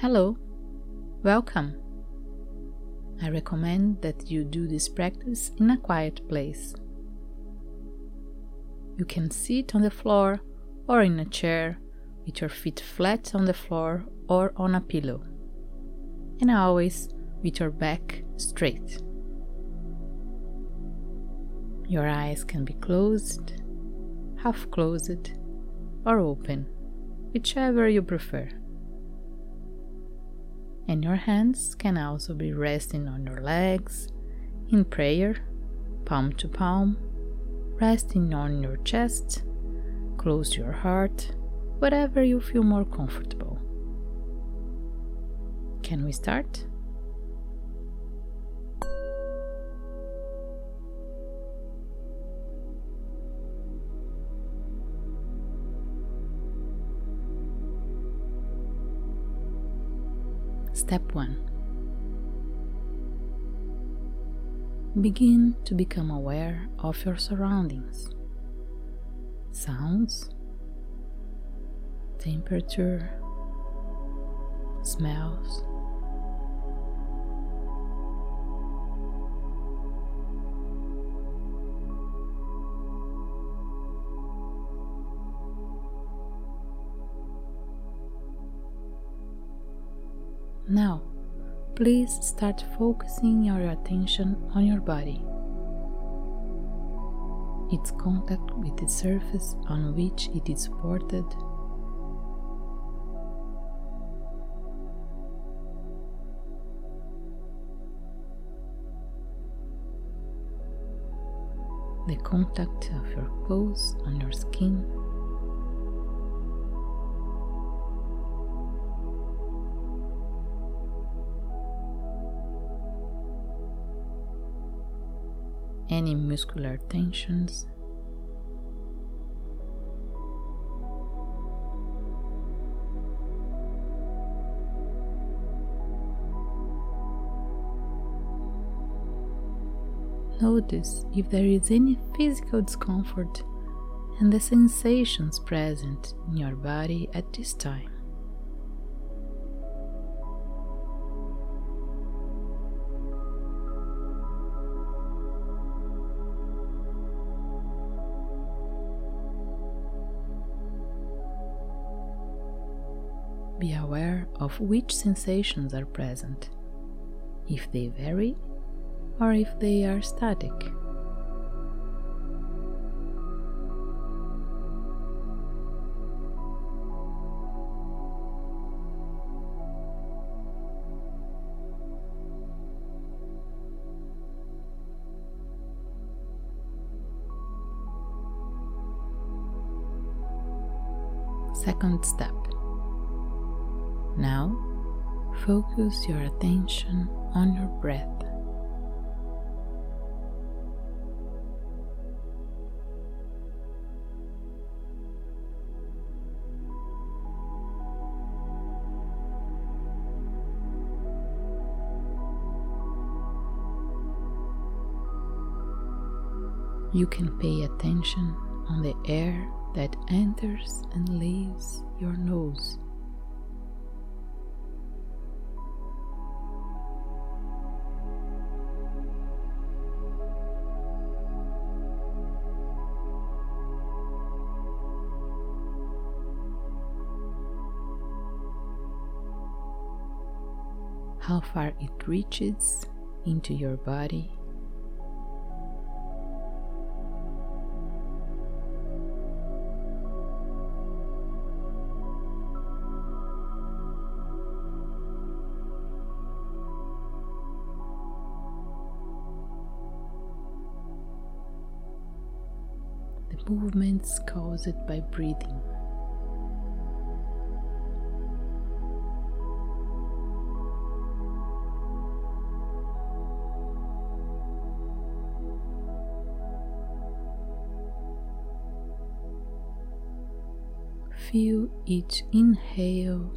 Hello, welcome. I recommend that you do this practice in a quiet place. You can sit on the floor or in a chair with your feet flat on the floor or on a pillow, and always with your back straight. Your eyes can be closed, half closed, or open, whichever you prefer and your hands can also be resting on your legs in prayer, palm to palm, resting on your chest, close to your heart, whatever you feel more comfortable. Can we start? Step 1 Begin to become aware of your surroundings sounds, temperature, smells. Now, please start focusing your attention on your body. Its contact with the surface on which it is supported. The contact of your clothes on your skin. Any muscular tensions. Notice if there is any physical discomfort and the sensations present in your body at this time. Aware of which sensations are present, if they vary or if they are static. Second step now, focus your attention on your breath. You can pay attention on the air that enters and leaves your nose. How far it reaches into your body. The movements caused by breathing. Feel each inhale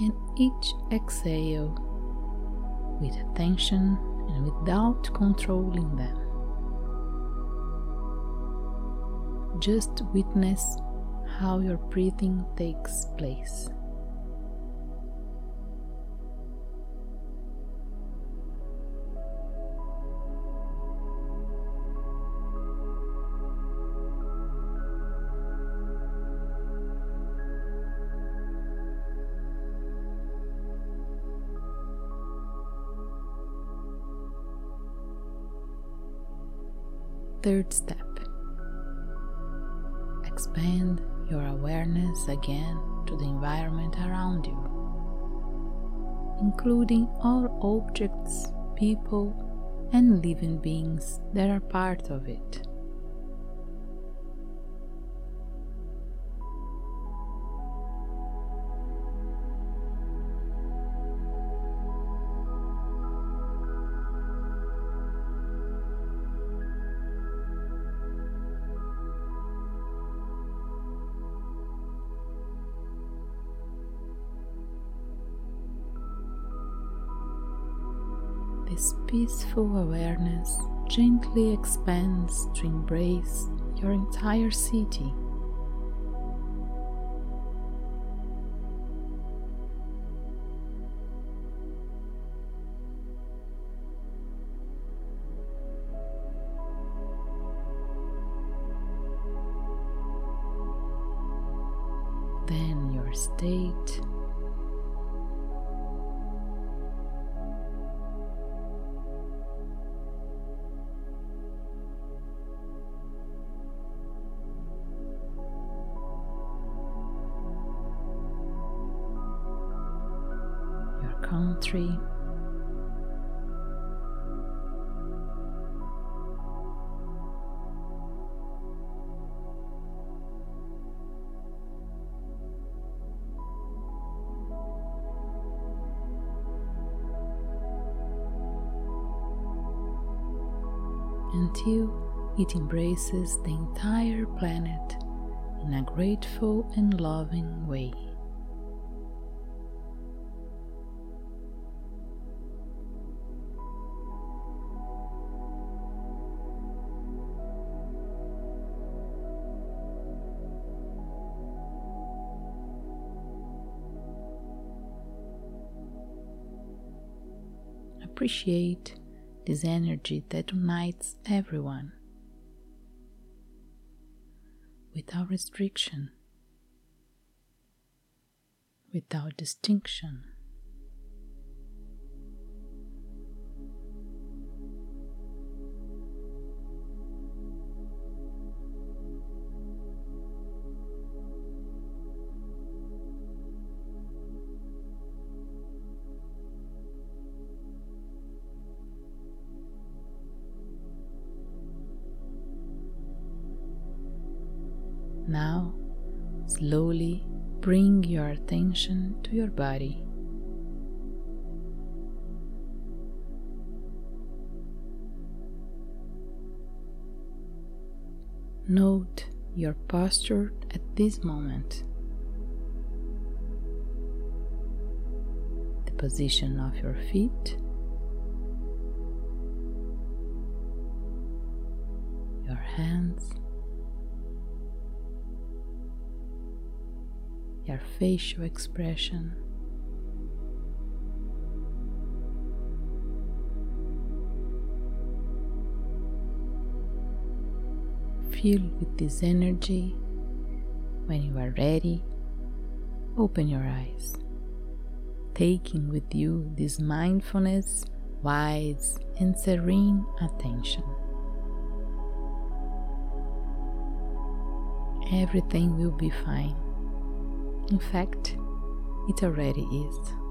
and each exhale with attention and without controlling them. Just witness how your breathing takes place. Third step. Expand your awareness again to the environment around you, including all objects, people, and living beings that are part of it. This peaceful awareness gently expands to embrace your entire city. Then your state country. Until it embraces the entire planet in a grateful and loving way. Appreciate this energy that unites everyone without restriction, without distinction. Now, slowly bring your attention to your body. Note your posture at this moment. The position of your feet. Your hands. Your facial expression. Feel with this energy. When you are ready, open your eyes, taking with you this mindfulness, wise, and serene attention. Everything will be fine. In fact, it already is.